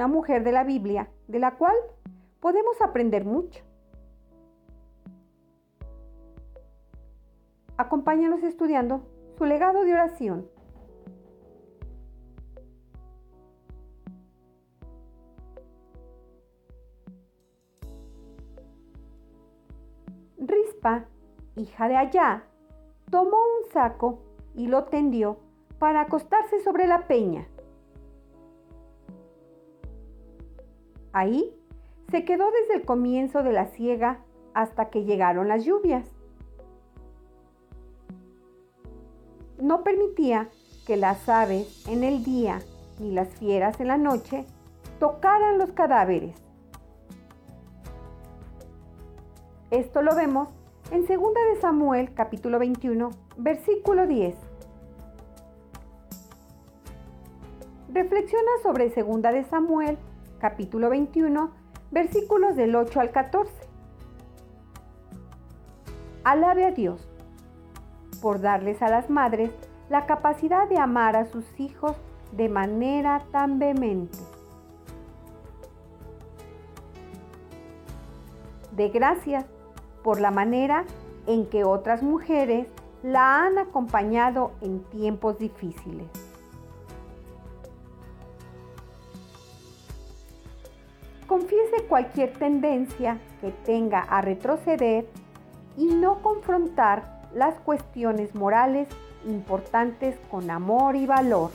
una mujer de la Biblia de la cual podemos aprender mucho. Acompáñanos estudiando su legado de oración. Rispa, hija de Allá, tomó un saco y lo tendió para acostarse sobre la peña. Ahí se quedó desde el comienzo de la siega hasta que llegaron las lluvias. No permitía que las aves en el día ni las fieras en la noche tocaran los cadáveres. Esto lo vemos en 2 de Samuel capítulo 21, versículo 10. Reflexiona sobre 2 de Samuel capítulo 21, versículos del 8 al 14. Alabe a Dios por darles a las madres la capacidad de amar a sus hijos de manera tan vehemente. De gracias por la manera en que otras mujeres la han acompañado en tiempos difíciles. Confiese cualquier tendencia que tenga a retroceder y no confrontar las cuestiones morales importantes con amor y valor.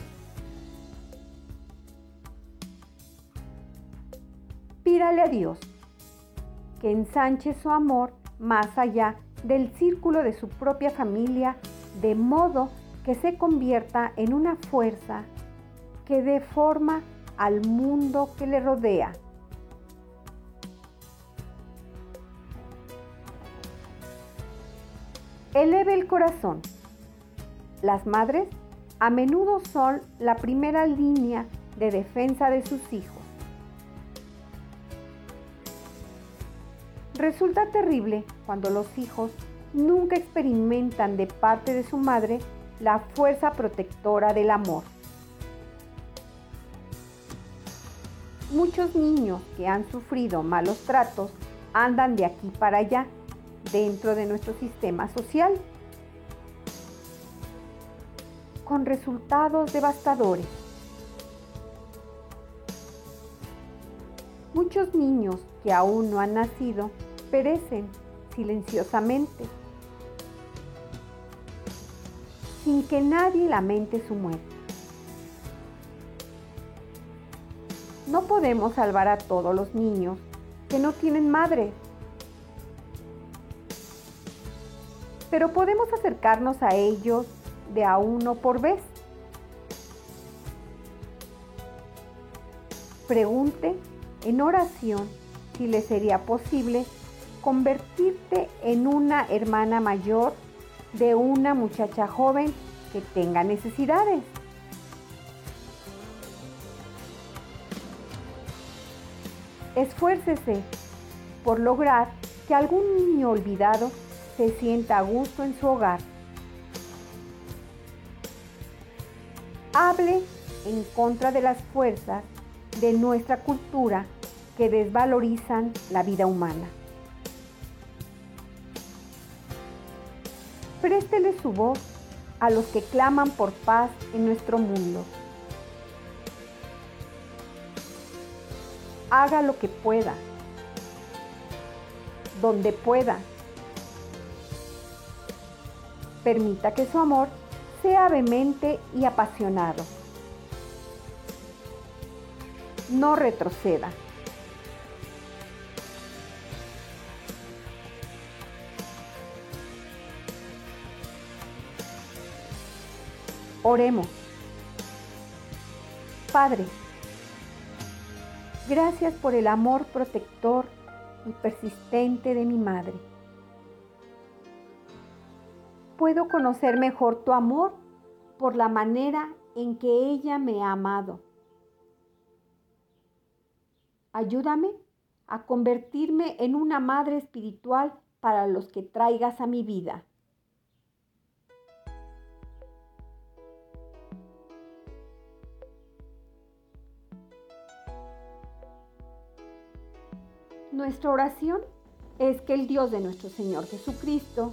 Pídale a Dios que ensanche su amor más allá del círculo de su propia familia, de modo que se convierta en una fuerza que dé forma al mundo que le rodea. Eleve el corazón. Las madres a menudo son la primera línea de defensa de sus hijos. Resulta terrible cuando los hijos nunca experimentan de parte de su madre la fuerza protectora del amor. Muchos niños que han sufrido malos tratos andan de aquí para allá dentro de nuestro sistema social, con resultados devastadores. Muchos niños que aún no han nacido perecen silenciosamente, sin que nadie lamente su muerte. No podemos salvar a todos los niños que no tienen madre pero podemos acercarnos a ellos de a uno por vez. Pregunte en oración si le sería posible convertirte en una hermana mayor de una muchacha joven que tenga necesidades. Esfuércese por lograr que algún niño olvidado se sienta a gusto en su hogar. Hable en contra de las fuerzas de nuestra cultura que desvalorizan la vida humana. Préstele su voz a los que claman por paz en nuestro mundo. Haga lo que pueda, donde pueda Permita que su amor sea vehemente y apasionado. No retroceda. Oremos. Padre, Gracias por el amor protector y persistente de mi madre. Puedo conocer mejor tu amor por la manera en que ella me ha amado. Ayúdame a convertirme en una madre espiritual para los que traigas a mi vida. Nuestra oración es que el Dios de nuestro Señor Jesucristo,